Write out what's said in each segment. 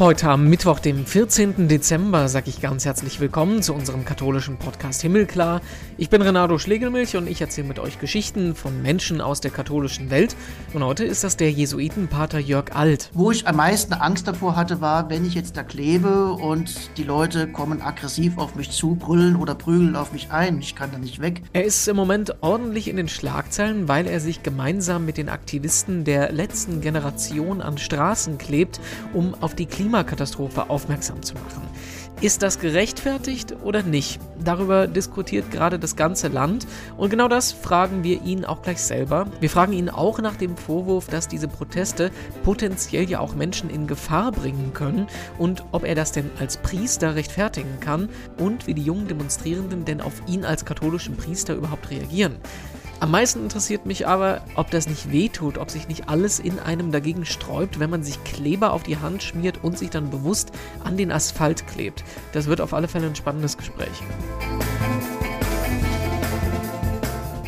Heute am Mittwoch, dem 14. Dezember, sage ich ganz herzlich willkommen zu unserem katholischen Podcast Himmelklar. Ich bin Renato Schlegelmilch und ich erzähle mit euch Geschichten von Menschen aus der katholischen Welt. Und heute ist das der Jesuitenpater Jörg Alt. Wo ich am meisten Angst davor hatte, war, wenn ich jetzt da klebe und die Leute kommen aggressiv auf mich zu, brüllen oder prügeln auf mich ein. Ich kann da nicht weg. Er ist im Moment ordentlich in den Schlagzeilen, weil er sich gemeinsam mit den Aktivisten der letzten Generation an Straßen klebt, um auf die Klima Klimakatastrophe aufmerksam zu machen. Ist das gerechtfertigt oder nicht? Darüber diskutiert gerade das ganze Land und genau das fragen wir ihn auch gleich selber. Wir fragen ihn auch nach dem Vorwurf, dass diese Proteste potenziell ja auch Menschen in Gefahr bringen können und ob er das denn als Priester rechtfertigen kann und wie die jungen Demonstrierenden denn auf ihn als katholischen Priester überhaupt reagieren. Am meisten interessiert mich aber, ob das nicht wehtut, ob sich nicht alles in einem dagegen sträubt, wenn man sich Kleber auf die Hand schmiert und sich dann bewusst an den Asphalt klebt. Das wird auf alle Fälle ein spannendes Gespräch.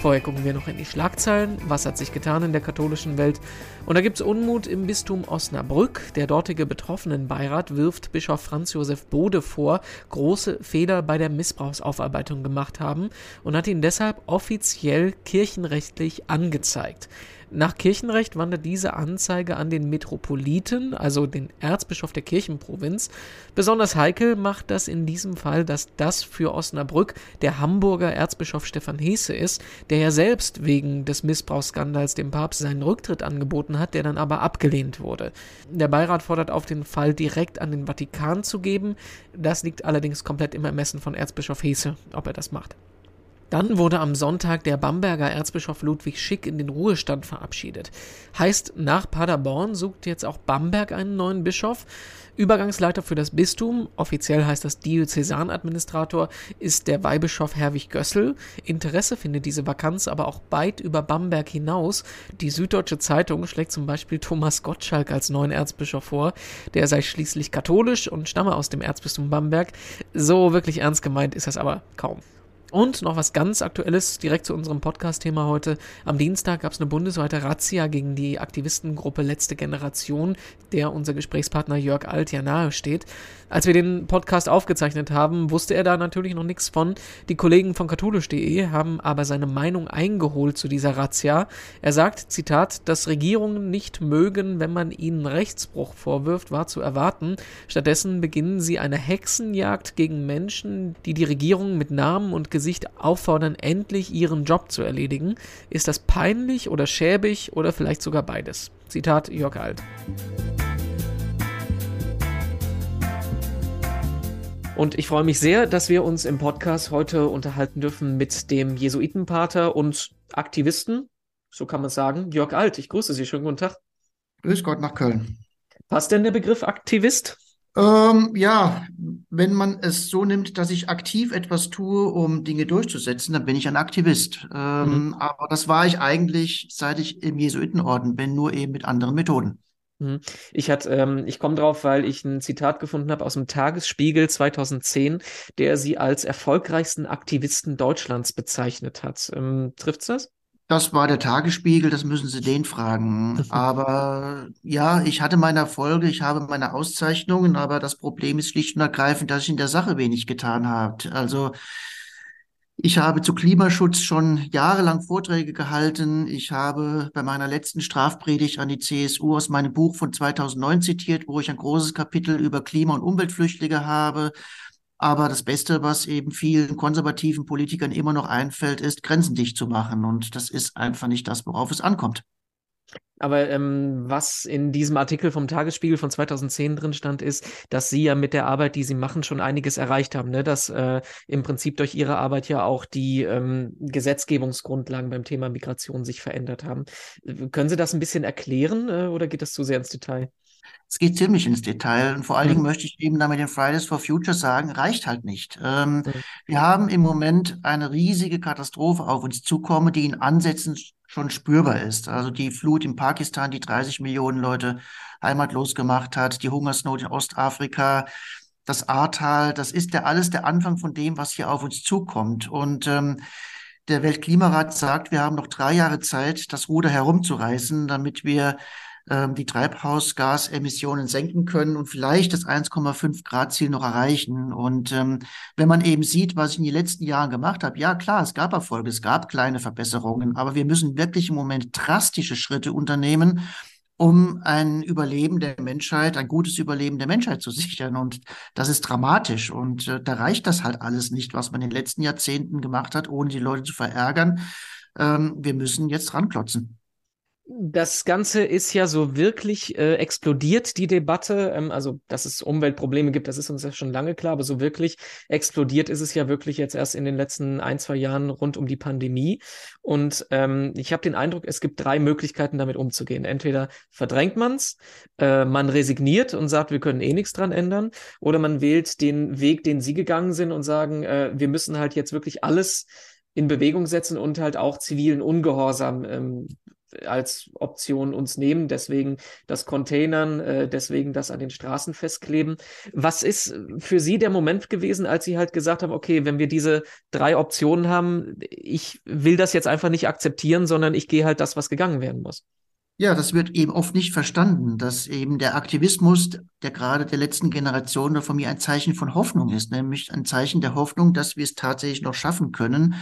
Vorher gucken wir noch in die Schlagzeilen. Was hat sich getan in der katholischen Welt? Und da gibt es Unmut im Bistum Osnabrück. Der dortige Betroffenenbeirat wirft Bischof Franz Josef Bode vor, große Fehler bei der Missbrauchsaufarbeitung gemacht haben und hat ihn deshalb offiziell kirchenrechtlich angezeigt. Nach Kirchenrecht wandert diese Anzeige an den Metropoliten, also den Erzbischof der Kirchenprovinz. Besonders heikel macht das in diesem Fall, dass das für Osnabrück der Hamburger Erzbischof Stefan Hesse ist, der ja selbst wegen des Missbrauchsskandals dem Papst seinen Rücktritt angeboten hat, der dann aber abgelehnt wurde. Der Beirat fordert auf, den Fall direkt an den Vatikan zu geben. Das liegt allerdings komplett im Ermessen von Erzbischof Hesse, ob er das macht. Dann wurde am Sonntag der Bamberger Erzbischof Ludwig Schick in den Ruhestand verabschiedet. Heißt, nach Paderborn sucht jetzt auch Bamberg einen neuen Bischof. Übergangsleiter für das Bistum, offiziell heißt das Diözesanadministrator, ist der Weihbischof Herwig Gössel. Interesse findet diese Vakanz aber auch weit über Bamberg hinaus. Die Süddeutsche Zeitung schlägt zum Beispiel Thomas Gottschalk als neuen Erzbischof vor. Der sei schließlich katholisch und stamme aus dem Erzbistum Bamberg. So wirklich ernst gemeint ist das aber kaum. Und noch was ganz Aktuelles direkt zu unserem Podcast-Thema heute. Am Dienstag gab es eine bundesweite Razzia gegen die Aktivistengruppe Letzte Generation, der unser Gesprächspartner Jörg Alt ja nahe steht. Als wir den Podcast aufgezeichnet haben, wusste er da natürlich noch nichts von. Die Kollegen von katholisch.de haben aber seine Meinung eingeholt zu dieser Razzia. Er sagt, Zitat, dass Regierungen nicht mögen, wenn man ihnen Rechtsbruch vorwirft, war zu erwarten. Stattdessen beginnen sie eine Hexenjagd gegen Menschen, die die Regierung mit Namen und Gesicht auffordern, endlich ihren Job zu erledigen. Ist das peinlich oder schäbig oder vielleicht sogar beides? Zitat Jörg Alt. Und ich freue mich sehr, dass wir uns im Podcast heute unterhalten dürfen mit dem Jesuitenpater und Aktivisten, so kann man sagen, Jörg Alt. Ich grüße Sie. Schönen guten Tag. Grüß Gott nach Köln. Passt denn der Begriff Aktivist? Ähm, ja, wenn man es so nimmt, dass ich aktiv etwas tue, um Dinge durchzusetzen, dann bin ich ein Aktivist. Ähm, mhm. Aber das war ich eigentlich, seit ich im Jesuitenorden bin, nur eben mit anderen Methoden. Mhm. Ich, ähm, ich komme drauf, weil ich ein Zitat gefunden habe aus dem Tagesspiegel 2010, der sie als erfolgreichsten Aktivisten Deutschlands bezeichnet hat. Ähm, trifft's das? Das war der Tagesspiegel, das müssen Sie den fragen. Aber ja, ich hatte meine Erfolge, ich habe meine Auszeichnungen, aber das Problem ist schlicht und ergreifend, dass ich in der Sache wenig getan habe. Also ich habe zu Klimaschutz schon jahrelang Vorträge gehalten. Ich habe bei meiner letzten Strafpredigt an die CSU aus meinem Buch von 2009 zitiert, wo ich ein großes Kapitel über Klima- und Umweltflüchtlinge habe. Aber das Beste, was eben vielen konservativen Politikern immer noch einfällt, ist, Grenzen dicht zu machen. Und das ist einfach nicht das, worauf es ankommt. Aber ähm, was in diesem Artikel vom Tagesspiegel von 2010 drin stand, ist, dass Sie ja mit der Arbeit, die Sie machen, schon einiges erreicht haben. Ne? Dass äh, im Prinzip durch Ihre Arbeit ja auch die ähm, Gesetzgebungsgrundlagen beim Thema Migration sich verändert haben. Können Sie das ein bisschen erklären äh, oder geht das zu sehr ins Detail? Es geht ziemlich ins Detail und vor allen Dingen mhm. möchte ich eben damit den Fridays for Future sagen, reicht halt nicht. Ähm. Wir haben im Moment eine riesige Katastrophe auf uns zukommen, die in Ansätzen schon spürbar ist. Also die Flut in Pakistan, die 30 Millionen Leute heimatlos gemacht hat, die Hungersnot in Ostafrika, das Ahrtal, das ist ja alles der Anfang von dem, was hier auf uns zukommt. Und ähm, der Weltklimarat sagt, wir haben noch drei Jahre Zeit, das Ruder herumzureißen, damit wir ähm, die Treibhausgasemissionen senken können und vielleicht das 1,5 Grad Ziel noch erreichen. Und ähm, wenn man eben sieht, was ich in den letzten Jahren gemacht habe, ja klar, es gab Erfolge, es gab kleine Verbesserungen, aber wir müssen wirklich im Moment drastische Schritte unternehmen, um ein Überleben der Menschheit, ein gutes Überleben der Menschheit zu sichern. Und das ist dramatisch. Und äh, da reicht das halt alles nicht, was man in den letzten Jahrzehnten gemacht hat, ohne die Leute zu verärgern. Ähm, wir müssen jetzt ranklotzen. Das Ganze ist ja so wirklich äh, explodiert, die Debatte. Ähm, also, dass es Umweltprobleme gibt, das ist uns ja schon lange klar, aber so wirklich explodiert ist es ja wirklich jetzt erst in den letzten ein, zwei Jahren rund um die Pandemie. Und ähm, ich habe den Eindruck, es gibt drei Möglichkeiten, damit umzugehen. Entweder verdrängt man's, äh, man resigniert und sagt, wir können eh nichts dran ändern, oder man wählt den Weg, den Sie gegangen sind und sagen, äh, wir müssen halt jetzt wirklich alles in Bewegung setzen und halt auch zivilen Ungehorsam ähm, als Option uns nehmen, deswegen das Containern, äh, deswegen das an den Straßen festkleben. Was ist für Sie der Moment gewesen, als Sie halt gesagt haben, okay, wenn wir diese drei Optionen haben, ich will das jetzt einfach nicht akzeptieren, sondern ich gehe halt das, was gegangen werden muss? Ja, das wird eben oft nicht verstanden, dass eben der Aktivismus, der gerade der letzten Generation von mir ein Zeichen von Hoffnung ist, nämlich ein Zeichen der Hoffnung, dass wir es tatsächlich noch schaffen können,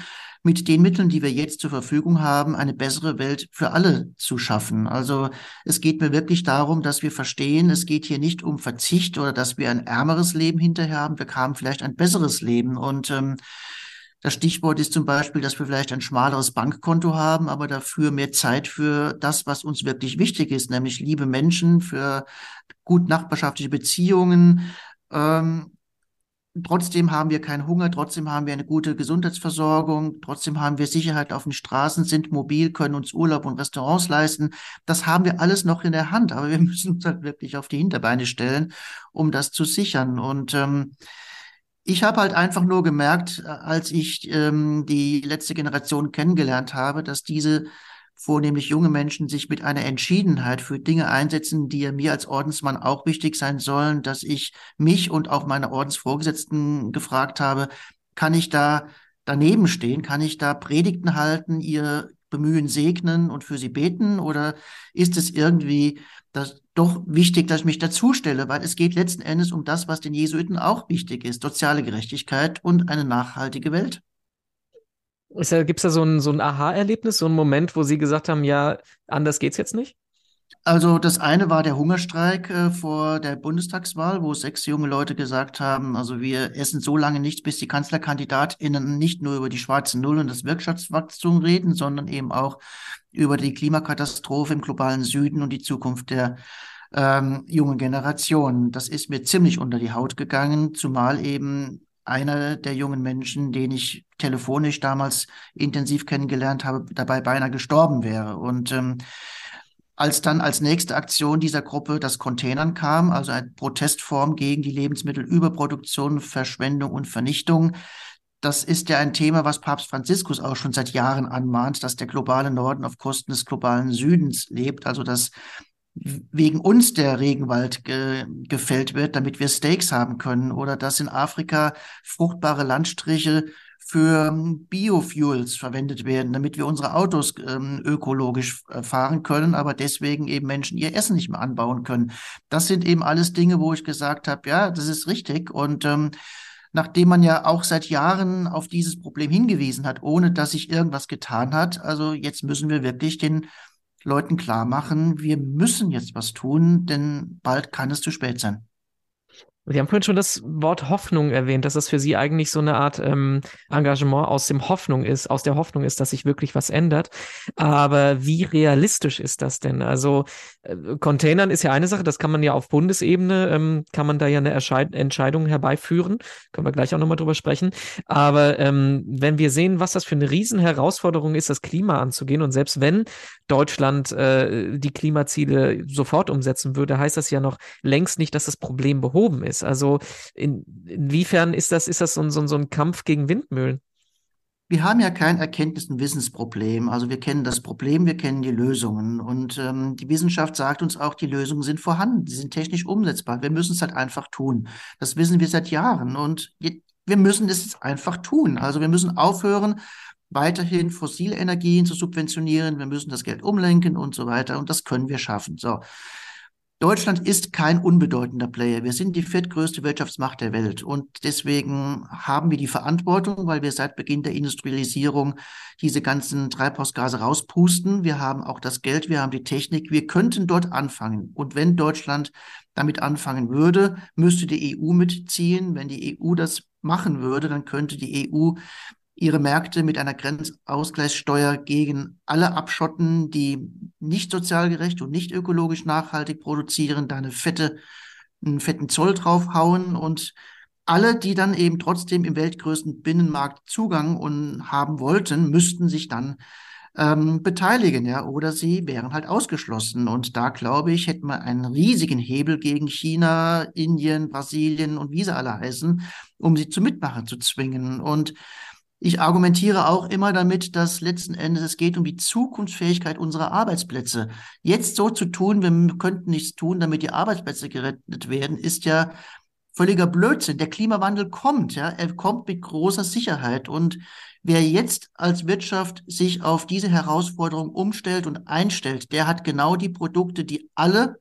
mit den Mitteln, die wir jetzt zur Verfügung haben, eine bessere Welt für alle zu schaffen. Also es geht mir wirklich darum, dass wir verstehen, es geht hier nicht um Verzicht oder dass wir ein ärmeres Leben hinterher haben. Wir haben vielleicht ein besseres Leben. Und ähm, das Stichwort ist zum Beispiel, dass wir vielleicht ein schmaleres Bankkonto haben, aber dafür mehr Zeit für das, was uns wirklich wichtig ist, nämlich liebe Menschen, für gut nachbarschaftliche Beziehungen, ähm, Trotzdem haben wir keinen Hunger, trotzdem haben wir eine gute Gesundheitsversorgung, trotzdem haben wir Sicherheit auf den Straßen, sind mobil, können uns Urlaub und Restaurants leisten. Das haben wir alles noch in der Hand, aber wir müssen uns halt wirklich auf die Hinterbeine stellen, um das zu sichern. Und ähm, ich habe halt einfach nur gemerkt, als ich ähm, die letzte Generation kennengelernt habe, dass diese vornehmlich junge Menschen sich mit einer Entschiedenheit für Dinge einsetzen, die mir als Ordensmann auch wichtig sein sollen, dass ich mich und auch meine Ordensvorgesetzten gefragt habe, kann ich da daneben stehen? Kann ich da Predigten halten, ihr Bemühen segnen und für sie beten? Oder ist es irgendwie das doch wichtig, dass ich mich dazustelle? Weil es geht letzten Endes um das, was den Jesuiten auch wichtig ist, soziale Gerechtigkeit und eine nachhaltige Welt. Gibt es da so ein, so ein Aha-Erlebnis, so ein Moment, wo Sie gesagt haben, ja, anders geht's jetzt nicht? Also das eine war der Hungerstreik äh, vor der Bundestagswahl, wo sechs junge Leute gesagt haben, also wir essen so lange nicht, bis die Kanzlerkandidatinnen nicht nur über die schwarze Null und das Wirtschaftswachstum reden, sondern eben auch über die Klimakatastrophe im globalen Süden und die Zukunft der ähm, jungen Generation. Das ist mir ziemlich unter die Haut gegangen, zumal eben einer der jungen Menschen, den ich telefonisch damals intensiv kennengelernt habe, dabei beinahe gestorben wäre. Und ähm, als dann als nächste Aktion dieser Gruppe das Containern kam, also eine Protestform gegen die Lebensmittelüberproduktion, Verschwendung und Vernichtung, das ist ja ein Thema, was Papst Franziskus auch schon seit Jahren anmahnt, dass der globale Norden auf Kosten des globalen Südens lebt, also dass wegen uns der Regenwald ge gefällt wird, damit wir Steaks haben können oder dass in Afrika fruchtbare Landstriche für ähm, Biofuels verwendet werden, damit wir unsere Autos ähm, ökologisch äh, fahren können, aber deswegen eben Menschen ihr Essen nicht mehr anbauen können. Das sind eben alles Dinge, wo ich gesagt habe, ja, das ist richtig und ähm, nachdem man ja auch seit Jahren auf dieses Problem hingewiesen hat, ohne dass sich irgendwas getan hat. Also jetzt müssen wir wirklich den Leuten klar machen, wir müssen jetzt was tun, denn bald kann es zu spät sein. Sie haben vorhin schon das Wort Hoffnung erwähnt, dass das für Sie eigentlich so eine Art ähm, Engagement aus dem Hoffnung ist, aus der Hoffnung ist, dass sich wirklich was ändert. Aber wie realistisch ist das denn? Also äh, Containern ist ja eine Sache, das kann man ja auf Bundesebene, ähm, kann man da ja eine Erscheid Entscheidung herbeiführen. Können wir gleich auch nochmal drüber sprechen. Aber ähm, wenn wir sehen, was das für eine Riesenherausforderung ist, das Klima anzugehen und selbst wenn Deutschland äh, die Klimaziele sofort umsetzen würde, heißt das ja noch längst nicht, dass das Problem behoben ist ist. Also in, inwiefern ist das, ist das so, so, so ein Kampf gegen Windmühlen? Wir haben ja kein Erkenntnis- und Wissensproblem. Also wir kennen das Problem, wir kennen die Lösungen. Und ähm, die Wissenschaft sagt uns auch, die Lösungen sind vorhanden, sie sind technisch umsetzbar. Wir müssen es halt einfach tun. Das wissen wir seit Jahren. Und wir müssen es einfach tun. Also wir müssen aufhören, weiterhin fossile Energien zu subventionieren. Wir müssen das Geld umlenken und so weiter. Und das können wir schaffen. So. Deutschland ist kein unbedeutender Player. Wir sind die viertgrößte Wirtschaftsmacht der Welt. Und deswegen haben wir die Verantwortung, weil wir seit Beginn der Industrialisierung diese ganzen Treibhausgase rauspusten. Wir haben auch das Geld, wir haben die Technik. Wir könnten dort anfangen. Und wenn Deutschland damit anfangen würde, müsste die EU mitziehen. Wenn die EU das machen würde, dann könnte die EU ihre Märkte mit einer Grenzausgleichssteuer gegen alle abschotten, die nicht sozial gerecht und nicht ökologisch nachhaltig produzieren, da eine fette, einen fetten Zoll draufhauen und alle, die dann eben trotzdem im weltgrößten Binnenmarkt Zugang und haben wollten, müssten sich dann ähm, beteiligen, ja, oder sie wären halt ausgeschlossen. Und da glaube ich, hätten wir einen riesigen Hebel gegen China, Indien, Brasilien und wie sie alle heißen, um sie zu Mitmachen zu zwingen. Und ich argumentiere auch immer damit, dass letzten Endes es geht um die Zukunftsfähigkeit unserer Arbeitsplätze. Jetzt so zu tun, wir könnten nichts tun, damit die Arbeitsplätze gerettet werden, ist ja völliger Blödsinn. Der Klimawandel kommt, ja, er kommt mit großer Sicherheit. Und wer jetzt als Wirtschaft sich auf diese Herausforderung umstellt und einstellt, der hat genau die Produkte, die alle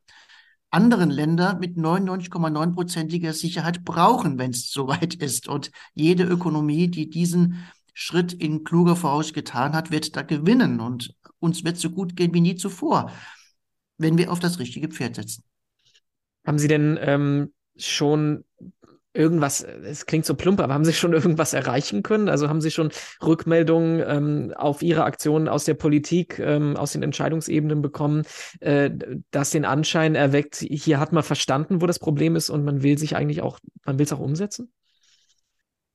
anderen Länder mit 99,9-prozentiger Sicherheit brauchen, wenn es soweit ist. Und jede Ökonomie, die diesen Schritt in kluger Voraus getan hat, wird da gewinnen. Und uns wird so gut gehen wie nie zuvor, wenn wir auf das richtige Pferd setzen. Haben Sie denn ähm, schon irgendwas, es klingt so plump, aber haben Sie schon irgendwas erreichen können? Also haben Sie schon Rückmeldungen ähm, auf Ihre Aktionen aus der Politik, ähm, aus den Entscheidungsebenen bekommen, äh, das den Anschein erweckt, hier hat man verstanden, wo das Problem ist und man will sich eigentlich auch, man will es auch umsetzen?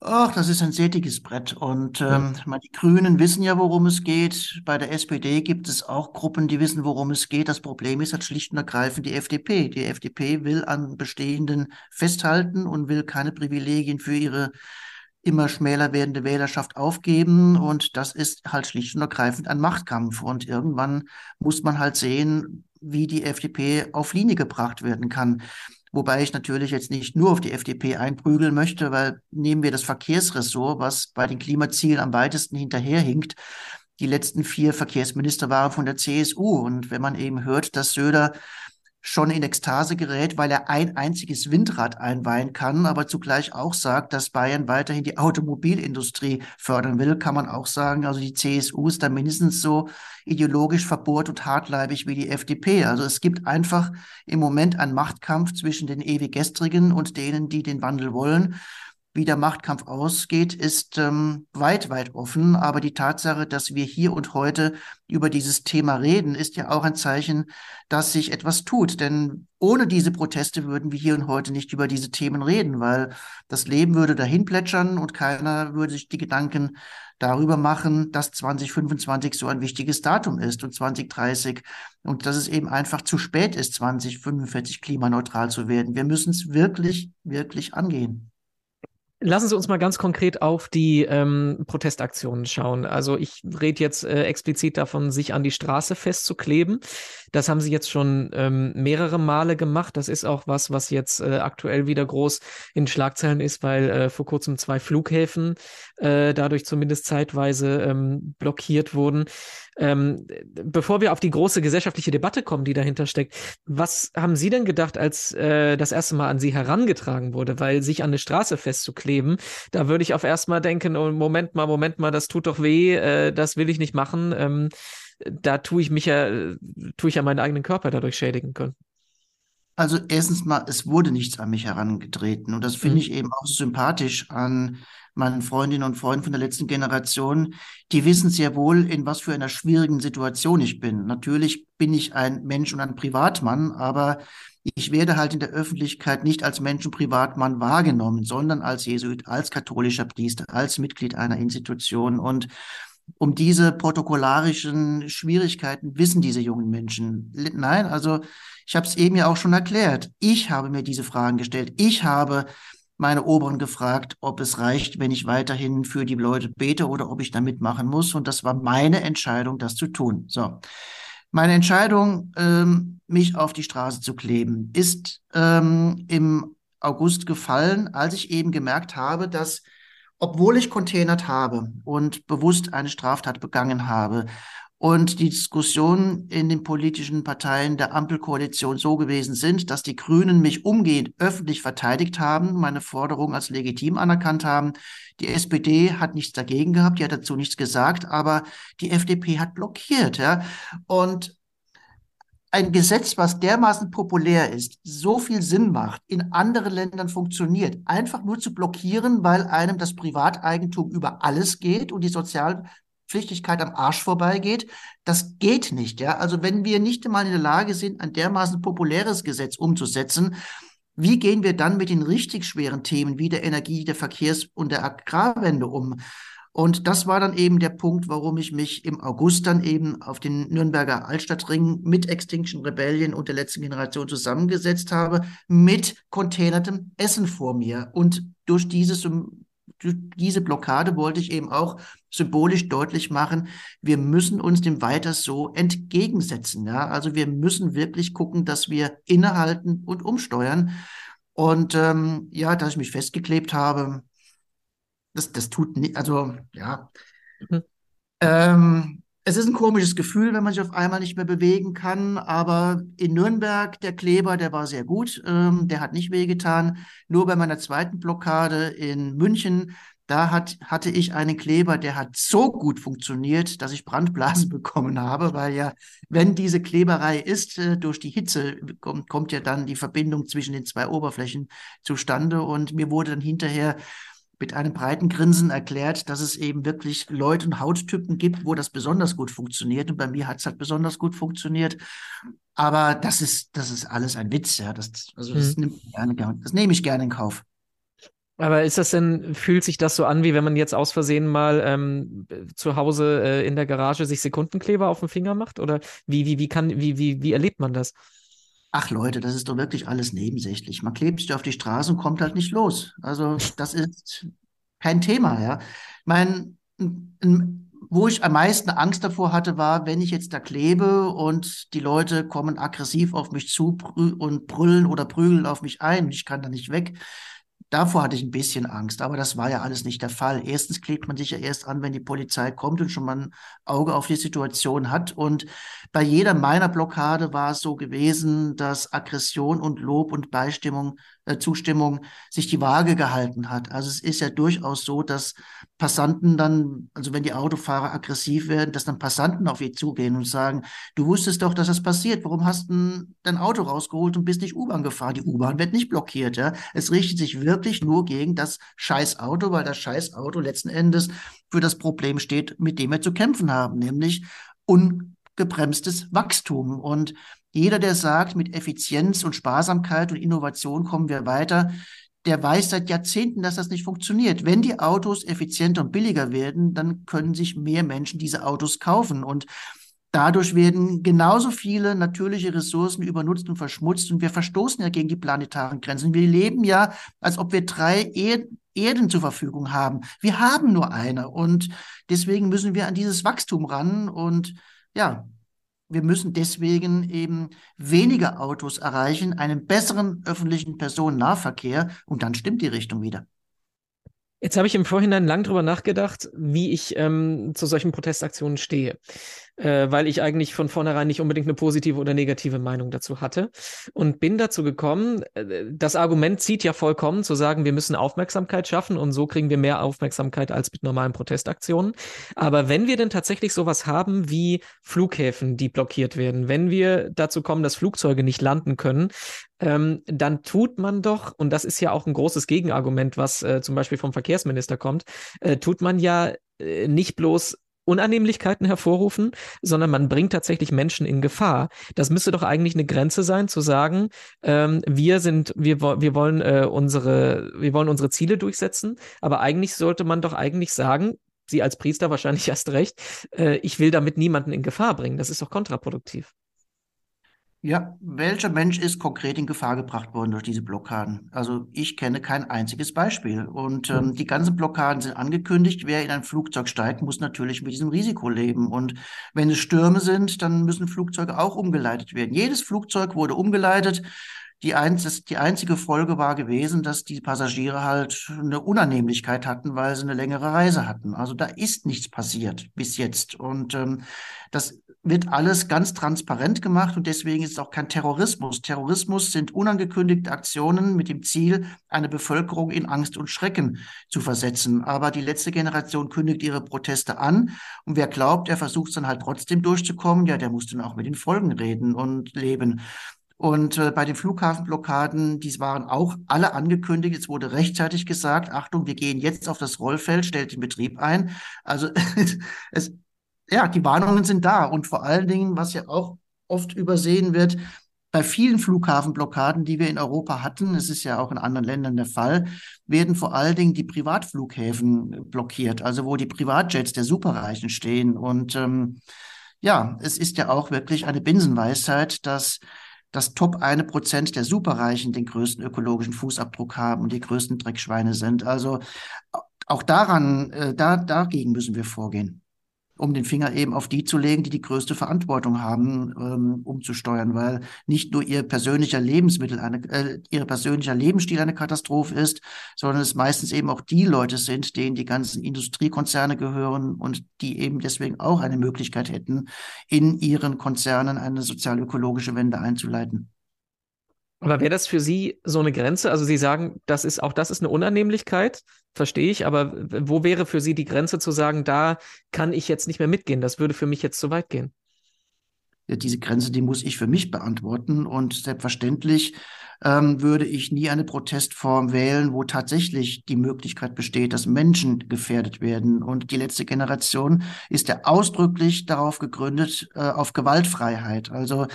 Ach, das ist ein dickes Brett. Und ähm, ja. die Grünen wissen ja, worum es geht. Bei der SPD gibt es auch Gruppen, die wissen, worum es geht. Das Problem ist halt schlicht und ergreifend die FDP. Die FDP will an Bestehenden festhalten und will keine Privilegien für ihre immer schmäler werdende Wählerschaft aufgeben. Und das ist halt schlicht und ergreifend ein Machtkampf. Und irgendwann muss man halt sehen, wie die FDP auf Linie gebracht werden kann. Wobei ich natürlich jetzt nicht nur auf die FDP einprügeln möchte, weil nehmen wir das Verkehrsressort, was bei den Klimazielen am weitesten hinterherhinkt. Die letzten vier Verkehrsminister waren von der CSU. Und wenn man eben hört, dass Söder schon in Ekstase gerät, weil er ein einziges Windrad einweihen kann, aber zugleich auch sagt, dass Bayern weiterhin die Automobilindustrie fördern will, kann man auch sagen, also die CSU ist da mindestens so ideologisch verbohrt und hartleibig wie die FDP. Also es gibt einfach im Moment einen Machtkampf zwischen den ewig Gestrigen und denen, die den Wandel wollen. Wie der Machtkampf ausgeht, ist ähm, weit, weit offen. Aber die Tatsache, dass wir hier und heute über dieses Thema reden, ist ja auch ein Zeichen, dass sich etwas tut. Denn ohne diese Proteste würden wir hier und heute nicht über diese Themen reden, weil das Leben würde dahin plätschern und keiner würde sich die Gedanken darüber machen, dass 2025 so ein wichtiges Datum ist und 2030 und dass es eben einfach zu spät ist, 2045 klimaneutral zu werden. Wir müssen es wirklich, wirklich angehen. Lassen Sie uns mal ganz konkret auf die ähm, Protestaktionen schauen. Also ich rede jetzt äh, explizit davon, sich an die Straße festzukleben. Das haben Sie jetzt schon ähm, mehrere Male gemacht. Das ist auch was, was jetzt äh, aktuell wieder groß in Schlagzeilen ist, weil äh, vor kurzem zwei Flughäfen äh, dadurch zumindest zeitweise ähm, blockiert wurden. Ähm, bevor wir auf die große gesellschaftliche Debatte kommen, die dahinter steckt, was haben Sie denn gedacht, als äh, das erste Mal an Sie herangetragen wurde? Weil sich an eine Straße festzukleben, da würde ich auf erstmal denken, oh, Moment mal, Moment mal, das tut doch weh, äh, das will ich nicht machen. Ähm, da tue ich mich ja, tue ich ja meinen eigenen Körper dadurch schädigen können. Also erstens mal, es wurde nichts an mich herangetreten und das finde mhm. ich eben auch sympathisch an meinen Freundinnen und Freunden von der letzten Generation, die wissen sehr wohl, in was für einer schwierigen Situation ich bin. Natürlich bin ich ein Mensch und ein Privatmann, aber ich werde halt in der Öffentlichkeit nicht als Mensch und Privatmann wahrgenommen, sondern als Jesuit, als katholischer Priester, als Mitglied einer Institution. Und um diese protokollarischen Schwierigkeiten wissen diese jungen Menschen. Nein, also ich habe es eben ja auch schon erklärt. Ich habe mir diese Fragen gestellt. Ich habe meine Oberen gefragt, ob es reicht, wenn ich weiterhin für die Leute bete oder ob ich da mitmachen muss. Und das war meine Entscheidung, das zu tun. So. Meine Entscheidung, ähm, mich auf die Straße zu kleben, ist ähm, im August gefallen, als ich eben gemerkt habe, dass obwohl ich containert habe und bewusst eine Straftat begangen habe und die Diskussionen in den politischen Parteien der Ampelkoalition so gewesen sind, dass die Grünen mich umgehend öffentlich verteidigt haben, meine Forderung als legitim anerkannt haben. Die SPD hat nichts dagegen gehabt, die hat dazu nichts gesagt, aber die FDP hat blockiert, ja. Und ein Gesetz, was dermaßen populär ist, so viel Sinn macht, in anderen Ländern funktioniert, einfach nur zu blockieren, weil einem das Privateigentum über alles geht und die Sozialpflichtigkeit am Arsch vorbeigeht, das geht nicht. Ja? Also wenn wir nicht einmal in der Lage sind, ein dermaßen populäres Gesetz umzusetzen, wie gehen wir dann mit den richtig schweren Themen wie der Energie, der Verkehrs- und der Agrarwende um? Und das war dann eben der Punkt, warum ich mich im August dann eben auf den Nürnberger Altstadtring mit Extinction Rebellion und der letzten Generation zusammengesetzt habe, mit containertem Essen vor mir. Und durch dieses diese Blockade wollte ich eben auch symbolisch deutlich machen, wir müssen uns dem weiter so entgegensetzen. Ja? Also wir müssen wirklich gucken, dass wir innehalten und umsteuern. Und ähm, ja, dass ich mich festgeklebt habe, das, das tut nicht, also ja. Mhm. Ähm, es ist ein komisches Gefühl, wenn man sich auf einmal nicht mehr bewegen kann, aber in Nürnberg, der Kleber, der war sehr gut, ähm, der hat nicht wehgetan. Nur bei meiner zweiten Blockade in München, da hat, hatte ich einen Kleber, der hat so gut funktioniert, dass ich Brandblasen bekommen habe, weil ja, wenn diese Kleberei ist, äh, durch die Hitze kommt, kommt ja dann die Verbindung zwischen den zwei Oberflächen zustande und mir wurde dann hinterher mit einem breiten Grinsen erklärt, dass es eben wirklich Leute und Hauttypen gibt, wo das besonders gut funktioniert. Und bei mir hat es halt besonders gut funktioniert. Aber das ist, das ist alles ein Witz, ja. Das, also das, hm. gerne, das nehme ich gerne in Kauf. Aber ist das denn, fühlt sich das so an, wie wenn man jetzt aus Versehen mal ähm, zu Hause äh, in der Garage sich Sekundenkleber auf den Finger macht? Oder wie, wie, wie kann, wie, wie, wie erlebt man das? Ach Leute, das ist doch wirklich alles nebensächlich. Man klebt sich auf die Straße und kommt halt nicht los. Also das ist kein Thema, ja. Mein, wo ich am meisten Angst davor hatte, war, wenn ich jetzt da klebe und die Leute kommen aggressiv auf mich zu und brüllen oder prügeln auf mich ein. Ich kann da nicht weg. Davor hatte ich ein bisschen Angst, aber das war ja alles nicht der Fall. Erstens klebt man sich ja erst an, wenn die Polizei kommt und schon mal ein Auge auf die Situation hat. Und bei jeder meiner Blockade war es so gewesen, dass Aggression und Lob und Beistimmung Zustimmung sich die Waage gehalten hat. Also es ist ja durchaus so, dass Passanten dann, also wenn die Autofahrer aggressiv werden, dass dann Passanten auf sie zugehen und sagen, du wusstest doch, dass das passiert. Warum hast du dein Auto rausgeholt und bist nicht U-Bahn gefahren? Die U-Bahn wird nicht blockiert. Ja? Es richtet sich wirklich nur gegen das Scheißauto, weil das Scheißauto letzten Endes für das Problem steht, mit dem wir zu kämpfen haben, nämlich ungebremstes Wachstum. Und jeder, der sagt, mit Effizienz und Sparsamkeit und Innovation kommen wir weiter, der weiß seit Jahrzehnten, dass das nicht funktioniert. Wenn die Autos effizienter und billiger werden, dann können sich mehr Menschen diese Autos kaufen. Und dadurch werden genauso viele natürliche Ressourcen übernutzt und verschmutzt. Und wir verstoßen ja gegen die planetaren Grenzen. Wir leben ja, als ob wir drei er Erden zur Verfügung haben. Wir haben nur eine. Und deswegen müssen wir an dieses Wachstum ran. Und ja, wir müssen deswegen eben weniger Autos erreichen, einen besseren öffentlichen Personennahverkehr und dann stimmt die Richtung wieder. Jetzt habe ich im Vorhinein lang drüber nachgedacht, wie ich ähm, zu solchen Protestaktionen stehe äh, weil ich eigentlich von vornherein nicht unbedingt eine positive oder negative Meinung dazu hatte. Und bin dazu gekommen, äh, das Argument zieht ja vollkommen, zu sagen, wir müssen Aufmerksamkeit schaffen und so kriegen wir mehr Aufmerksamkeit als mit normalen Protestaktionen. Aber wenn wir denn tatsächlich sowas haben wie Flughäfen, die blockiert werden, wenn wir dazu kommen, dass Flugzeuge nicht landen können, ähm, dann tut man doch, und das ist ja auch ein großes Gegenargument, was äh, zum Beispiel vom Verkehrsminister kommt, äh, tut man ja äh, nicht bloß Unannehmlichkeiten hervorrufen, sondern man bringt tatsächlich Menschen in Gefahr. Das müsste doch eigentlich eine Grenze sein, zu sagen, ähm, wir sind, wir, wir wollen äh, unsere, wir wollen unsere Ziele durchsetzen, aber eigentlich sollte man doch eigentlich sagen, Sie als Priester wahrscheinlich erst recht, äh, ich will damit niemanden in Gefahr bringen. Das ist doch kontraproduktiv. Ja, welcher Mensch ist konkret in Gefahr gebracht worden durch diese Blockaden? Also ich kenne kein einziges Beispiel. Und ähm, die ganzen Blockaden sind angekündigt. Wer in ein Flugzeug steigt, muss natürlich mit diesem Risiko leben. Und wenn es Stürme sind, dann müssen Flugzeuge auch umgeleitet werden. Jedes Flugzeug wurde umgeleitet. Die, einz die einzige Folge war gewesen, dass die Passagiere halt eine Unannehmlichkeit hatten, weil sie eine längere Reise hatten. Also da ist nichts passiert bis jetzt. Und ähm, das wird alles ganz transparent gemacht und deswegen ist es auch kein Terrorismus. Terrorismus sind unangekündigte Aktionen mit dem Ziel, eine Bevölkerung in Angst und Schrecken zu versetzen. Aber die letzte Generation kündigt ihre Proteste an und wer glaubt, er versucht es dann halt trotzdem durchzukommen, ja, der muss dann auch mit den Folgen reden und leben. Und äh, bei den Flughafenblockaden, die waren auch alle angekündigt. Es wurde rechtzeitig gesagt, Achtung, wir gehen jetzt auf das Rollfeld, stellt den Betrieb ein. Also es, ja, die Warnungen sind da. Und vor allen Dingen, was ja auch oft übersehen wird, bei vielen Flughafenblockaden, die wir in Europa hatten, es ist ja auch in anderen Ländern der Fall, werden vor allen Dingen die Privatflughäfen blockiert, also wo die Privatjets der Superreichen stehen. Und ähm, ja, es ist ja auch wirklich eine Binsenweisheit, dass das Top eine Prozent der Superreichen den größten ökologischen Fußabdruck haben und die größten Dreckschweine sind. Also auch daran, äh, da, dagegen müssen wir vorgehen um den Finger eben auf die zu legen, die die größte Verantwortung haben, ähm, umzusteuern, weil nicht nur ihr persönlicher Lebensmittel, eine, äh, ihr persönlicher Lebensstil eine Katastrophe ist, sondern es meistens eben auch die Leute sind, denen die ganzen Industriekonzerne gehören und die eben deswegen auch eine Möglichkeit hätten, in ihren Konzernen eine sozial-ökologische Wende einzuleiten. Aber wäre das für Sie so eine Grenze? Also Sie sagen, das ist auch das ist eine Unannehmlichkeit, verstehe ich, aber wo wäre für Sie die Grenze zu sagen, da kann ich jetzt nicht mehr mitgehen, das würde für mich jetzt zu weit gehen? Ja, diese Grenze, die muss ich für mich beantworten und selbstverständlich ähm, würde ich nie eine Protestform wählen, wo tatsächlich die Möglichkeit besteht, dass Menschen gefährdet werden. Und die letzte Generation ist ja ausdrücklich darauf gegründet, äh, auf Gewaltfreiheit. Also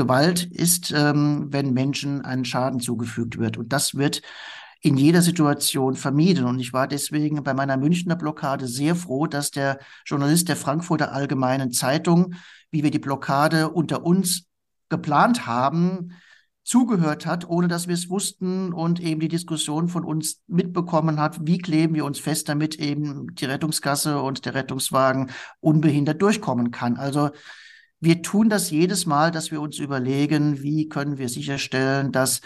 Gewalt ist, ähm, wenn Menschen einen Schaden zugefügt wird. Und das wird in jeder Situation vermieden. Und ich war deswegen bei meiner Münchner Blockade sehr froh, dass der Journalist der Frankfurter Allgemeinen Zeitung, wie wir die Blockade unter uns geplant haben, zugehört hat, ohne dass wir es wussten und eben die Diskussion von uns mitbekommen hat, wie kleben wir uns fest, damit eben die Rettungsgasse und der Rettungswagen unbehindert durchkommen kann. Also wir tun das jedes Mal, dass wir uns überlegen, wie können wir sicherstellen, dass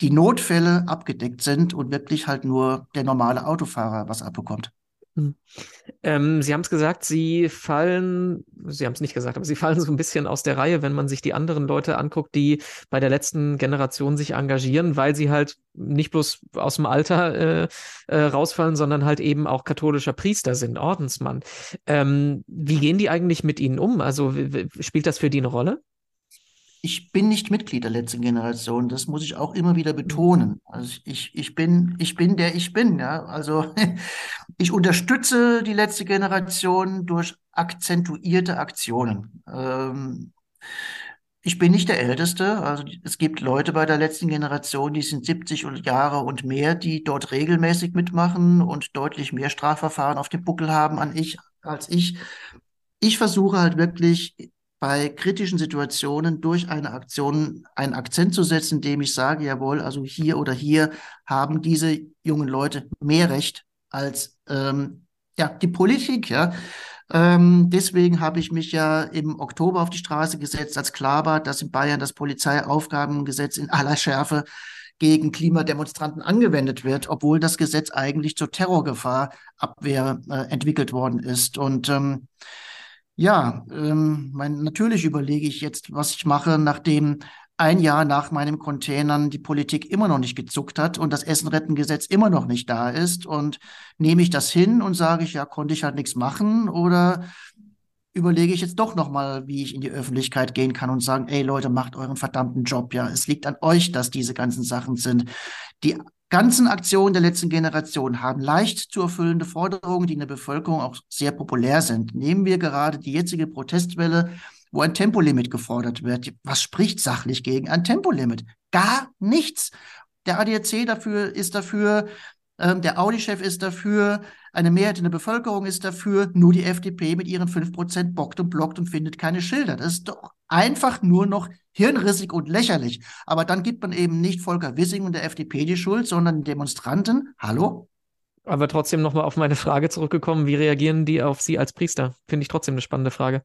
die Notfälle abgedeckt sind und wirklich halt nur der normale Autofahrer was abbekommt. Hm. Ähm, Sie haben es gesagt, Sie fallen, Sie haben es nicht gesagt, aber Sie fallen so ein bisschen aus der Reihe, wenn man sich die anderen Leute anguckt, die bei der letzten Generation sich engagieren, weil sie halt nicht bloß aus dem Alter äh, äh, rausfallen, sondern halt eben auch katholischer Priester sind, Ordensmann. Ähm, wie gehen die eigentlich mit Ihnen um? Also spielt das für die eine Rolle? ich bin nicht Mitglied der letzten Generation. Das muss ich auch immer wieder betonen. Also ich, ich bin, ich bin der ich bin. Ja? Also ich unterstütze die letzte Generation durch akzentuierte Aktionen. Ähm, ich bin nicht der Älteste. Also es gibt Leute bei der letzten Generation, die sind 70 Jahre und mehr, die dort regelmäßig mitmachen und deutlich mehr Strafverfahren auf dem Buckel haben an ich, als ich. Ich versuche halt wirklich bei kritischen Situationen durch eine Aktion einen Akzent zu setzen, indem ich sage, jawohl, also hier oder hier haben diese jungen Leute mehr Recht als ähm, ja, die Politik, ja. Ähm, deswegen habe ich mich ja im Oktober auf die Straße gesetzt, als klar war, dass in Bayern das Polizeiaufgabengesetz in aller Schärfe gegen Klimademonstranten angewendet wird, obwohl das Gesetz eigentlich zur Terrorgefahrabwehr äh, entwickelt worden ist. Und ähm, ja, ähm, mein, natürlich überlege ich jetzt, was ich mache, nachdem ein Jahr nach meinem Containern die Politik immer noch nicht gezuckt hat und das Essenrettengesetz immer noch nicht da ist. Und nehme ich das hin und sage ich, ja, konnte ich halt nichts machen oder überlege ich jetzt doch nochmal, wie ich in die Öffentlichkeit gehen kann und sagen, ey Leute, macht euren verdammten Job, ja. Es liegt an euch, dass diese ganzen Sachen sind. Die ganzen Aktionen der letzten Generation haben leicht zu erfüllende Forderungen, die in der Bevölkerung auch sehr populär sind. Nehmen wir gerade die jetzige Protestwelle, wo ein Tempolimit gefordert wird. Was spricht sachlich gegen ein Tempolimit? Gar nichts. Der ADAC dafür ist dafür, ähm, der Audi-Chef ist dafür, eine Mehrheit in der Bevölkerung ist dafür, nur die FDP mit ihren 5% bockt und blockt und findet keine Schilder. Das ist doch einfach nur noch hirnrissig und lächerlich. Aber dann gibt man eben nicht Volker Wissing und der FDP die Schuld, sondern Demonstranten. Hallo? Aber trotzdem nochmal auf meine Frage zurückgekommen, wie reagieren die auf Sie als Priester? Finde ich trotzdem eine spannende Frage.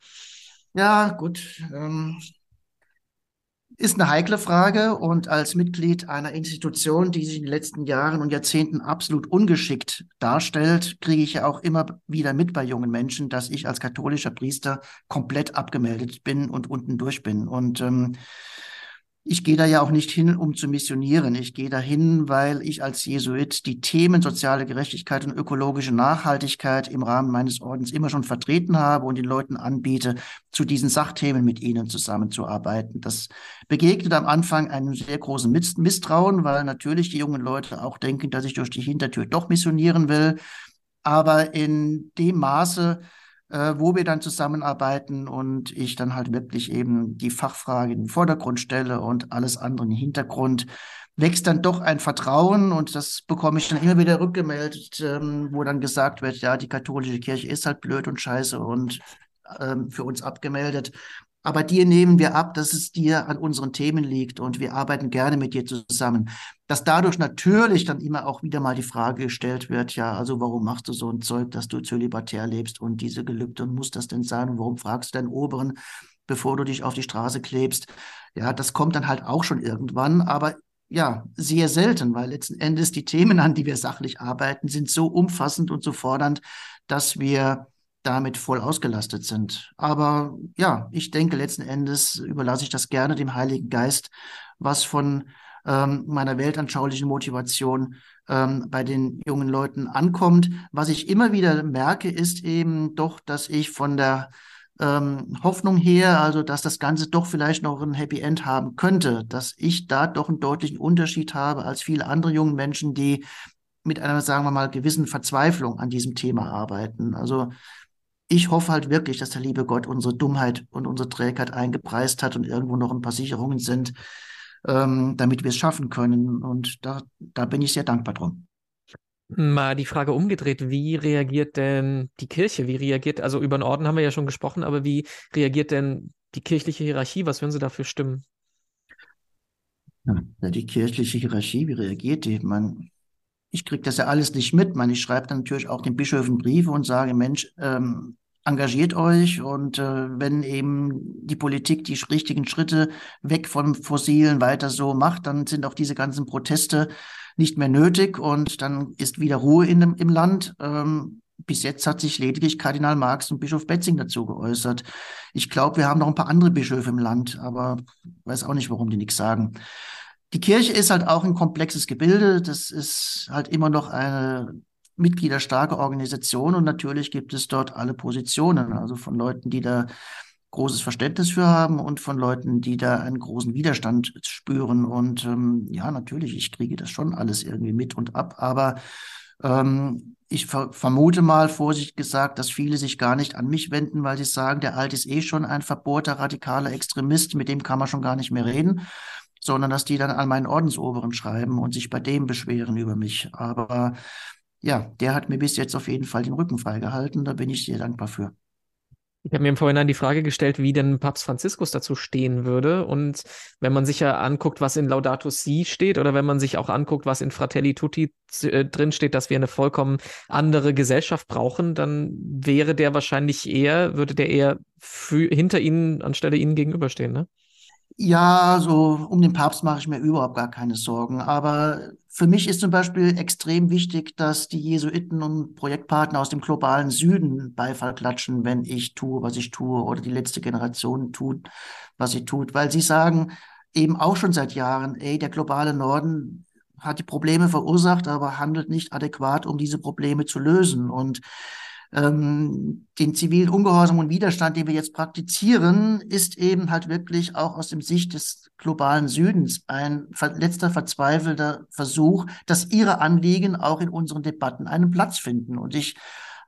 Ja, gut. Ähm, ist eine heikle Frage und als Mitglied einer Institution, die sich in den letzten Jahren und Jahrzehnten absolut ungeschickt darstellt, kriege ich ja auch immer wieder mit bei jungen Menschen, dass ich als katholischer Priester komplett abgemeldet bin und unten durch bin. Und ähm, ich gehe da ja auch nicht hin, um zu missionieren. Ich gehe dahin, weil ich als Jesuit die Themen soziale Gerechtigkeit und ökologische Nachhaltigkeit im Rahmen meines Ordens immer schon vertreten habe und den Leuten anbiete, zu diesen Sachthemen mit ihnen zusammenzuarbeiten. Das begegnet am Anfang einem sehr großen Misstrauen, weil natürlich die jungen Leute auch denken, dass ich durch die Hintertür doch missionieren will. Aber in dem Maße, äh, wo wir dann zusammenarbeiten und ich dann halt wirklich eben die Fachfrage in den Vordergrund stelle und alles andere im Hintergrund, wächst dann doch ein Vertrauen und das bekomme ich dann immer wieder rückgemeldet, ähm, wo dann gesagt wird, ja, die katholische Kirche ist halt blöd und scheiße und ähm, für uns abgemeldet. Aber dir nehmen wir ab, dass es dir an unseren Themen liegt und wir arbeiten gerne mit dir zusammen. Dass dadurch natürlich dann immer auch wieder mal die Frage gestellt wird, ja, also warum machst du so ein Zeug, dass du zölibatär lebst und diese Gelübde und muss das denn sein und warum fragst du deinen Oberen, bevor du dich auf die Straße klebst? Ja, das kommt dann halt auch schon irgendwann, aber ja, sehr selten, weil letzten Endes die Themen, an die wir sachlich arbeiten, sind so umfassend und so fordernd, dass wir damit voll ausgelastet sind. Aber ja, ich denke, letzten Endes überlasse ich das gerne dem Heiligen Geist, was von ähm, meiner weltanschaulichen Motivation ähm, bei den jungen Leuten ankommt. Was ich immer wieder merke, ist eben doch, dass ich von der ähm, Hoffnung her, also dass das Ganze doch vielleicht noch ein Happy End haben könnte, dass ich da doch einen deutlichen Unterschied habe als viele andere jungen Menschen, die mit einer, sagen wir mal, gewissen Verzweiflung an diesem Thema arbeiten. Also ich hoffe halt wirklich, dass der liebe Gott unsere Dummheit und unsere Trägheit eingepreist hat und irgendwo noch ein paar Sicherungen sind, ähm, damit wir es schaffen können. Und da, da bin ich sehr dankbar drum. Mal die Frage umgedreht, wie reagiert denn die Kirche? Wie reagiert, also über den Orden haben wir ja schon gesprochen, aber wie reagiert denn die kirchliche Hierarchie? Was würden Sie dafür stimmen? Ja, die kirchliche Hierarchie, wie reagiert die? Man, ich kriege das ja alles nicht mit. Man, ich schreibe dann natürlich auch den Bischöfen Briefe und sage, Mensch, ähm, engagiert euch und äh, wenn eben die Politik die richtigen Schritte weg vom Fossilen weiter so macht, dann sind auch diese ganzen Proteste nicht mehr nötig und dann ist wieder Ruhe in dem, im Land. Ähm, bis jetzt hat sich lediglich Kardinal Marx und Bischof Betzing dazu geäußert. Ich glaube, wir haben noch ein paar andere Bischöfe im Land, aber weiß auch nicht, warum die nichts sagen. Die Kirche ist halt auch ein komplexes Gebilde. Das ist halt immer noch eine mitgliederstarke Organisation und natürlich gibt es dort alle Positionen, also von Leuten, die da großes Verständnis für haben und von Leuten, die da einen großen Widerstand spüren. Und ähm, ja, natürlich, ich kriege das schon alles irgendwie mit und ab, aber ähm, ich ver vermute mal, vorsichtig gesagt, dass viele sich gar nicht an mich wenden, weil sie sagen, der Alte ist eh schon ein verbohrter, radikaler Extremist, mit dem kann man schon gar nicht mehr reden sondern dass die dann an meinen Ordensoberen schreiben und sich bei dem beschweren über mich. Aber ja, der hat mir bis jetzt auf jeden Fall den Rücken freigehalten. Da bin ich sehr dankbar für. Ich habe mir im Vorhinein die Frage gestellt, wie denn Papst Franziskus dazu stehen würde. Und wenn man sich ja anguckt, was in Laudato Si steht, oder wenn man sich auch anguckt, was in Fratelli Tutti äh, drin steht, dass wir eine vollkommen andere Gesellschaft brauchen, dann wäre der wahrscheinlich eher, würde der eher für, hinter Ihnen anstelle Ihnen gegenüberstehen, ne? Ja, so um den Papst mache ich mir überhaupt gar keine Sorgen. Aber für mich ist zum Beispiel extrem wichtig, dass die Jesuiten und Projektpartner aus dem globalen Süden Beifall klatschen, wenn ich tue, was ich tue, oder die letzte Generation tut, was sie tut. Weil sie sagen eben auch schon seit Jahren, ey, der globale Norden hat die Probleme verursacht, aber handelt nicht adäquat, um diese Probleme zu lösen. Und ähm, den zivilen Ungehorsam und Widerstand, den wir jetzt praktizieren, ist eben halt wirklich auch aus dem Sicht des globalen Südens ein letzter verzweifelter Versuch, dass ihre Anliegen auch in unseren Debatten einen Platz finden. Und ich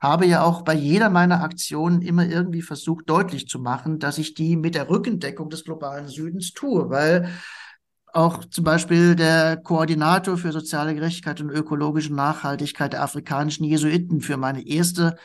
habe ja auch bei jeder meiner Aktionen immer irgendwie versucht, deutlich zu machen, dass ich die mit der Rückendeckung des globalen Südens tue, weil auch zum Beispiel der Koordinator für soziale Gerechtigkeit und ökologische Nachhaltigkeit der afrikanischen Jesuiten für meine erste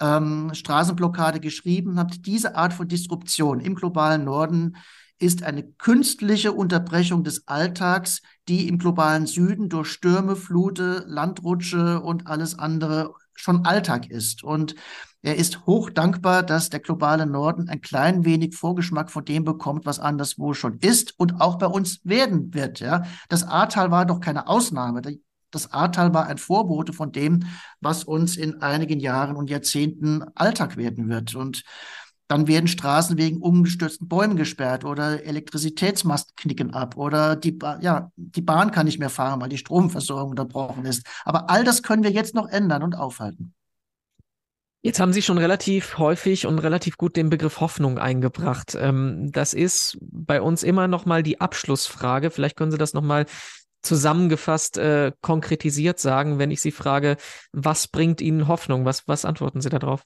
ähm, Straßenblockade geschrieben hat. Diese Art von Disruption im globalen Norden ist eine künstliche Unterbrechung des Alltags, die im globalen Süden durch Stürme, Flute, Landrutsche und alles andere schon Alltag ist. Und er ist hoch dankbar, dass der globale Norden ein klein wenig Vorgeschmack von dem bekommt, was anderswo schon ist und auch bei uns werden wird. Ja, das Ahrtal war doch keine Ausnahme. Das Ahrtal war ein Vorbote von dem, was uns in einigen Jahren und Jahrzehnten Alltag werden wird. Und dann werden Straßen wegen umgestürzten Bäumen gesperrt oder Elektrizitätsmasten knicken ab oder die, ba ja, die Bahn kann nicht mehr fahren, weil die Stromversorgung unterbrochen ist. Aber all das können wir jetzt noch ändern und aufhalten. Jetzt haben Sie schon relativ häufig und relativ gut den Begriff Hoffnung eingebracht. Ähm, das ist bei uns immer noch mal die Abschlussfrage. Vielleicht können Sie das noch mal zusammengefasst äh, konkretisiert sagen, wenn ich Sie frage, was bringt Ihnen Hoffnung? Was, was antworten Sie darauf?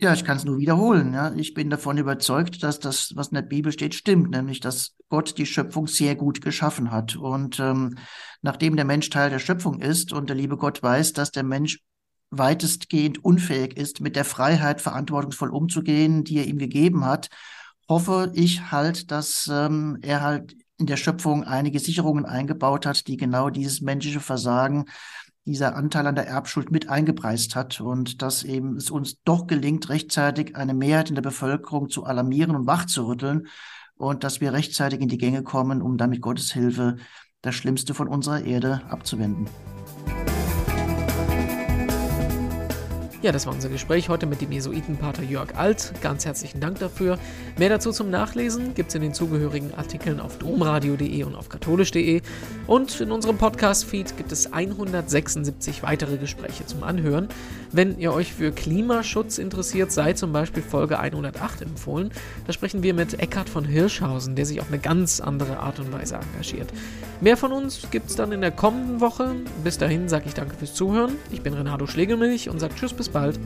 Ja, ich kann es nur wiederholen. Ja. Ich bin davon überzeugt, dass das, was in der Bibel steht, stimmt, nämlich dass Gott die Schöpfung sehr gut geschaffen hat. Und ähm, nachdem der Mensch Teil der Schöpfung ist und der liebe Gott weiß, dass der Mensch weitestgehend unfähig ist, mit der Freiheit verantwortungsvoll umzugehen, die er ihm gegeben hat, hoffe ich halt, dass ähm, er halt in der Schöpfung einige Sicherungen eingebaut hat, die genau dieses menschliche Versagen dieser Anteil an der Erbschuld mit eingepreist hat und dass eben es uns doch gelingt, rechtzeitig eine Mehrheit in der Bevölkerung zu alarmieren und wachzurütteln und dass wir rechtzeitig in die Gänge kommen, um damit Gottes Hilfe das Schlimmste von unserer Erde abzuwenden. Ja, das war unser Gespräch heute mit dem Jesuitenpater Jörg Alt. Ganz herzlichen Dank dafür. Mehr dazu zum Nachlesen gibt es in den zugehörigen Artikeln auf domradio.de und auf katholisch.de. Und in unserem Podcast-Feed gibt es 176 weitere Gespräche zum Anhören. Wenn ihr euch für Klimaschutz interessiert, sei zum Beispiel Folge 108 empfohlen. Da sprechen wir mit Eckhard von Hirschhausen, der sich auf eine ganz andere Art und Weise engagiert. Mehr von uns gibt es dann in der kommenden Woche. Bis dahin sage ich danke fürs Zuhören. Ich bin Renato Schlegelmilch und sage Tschüss bis bald.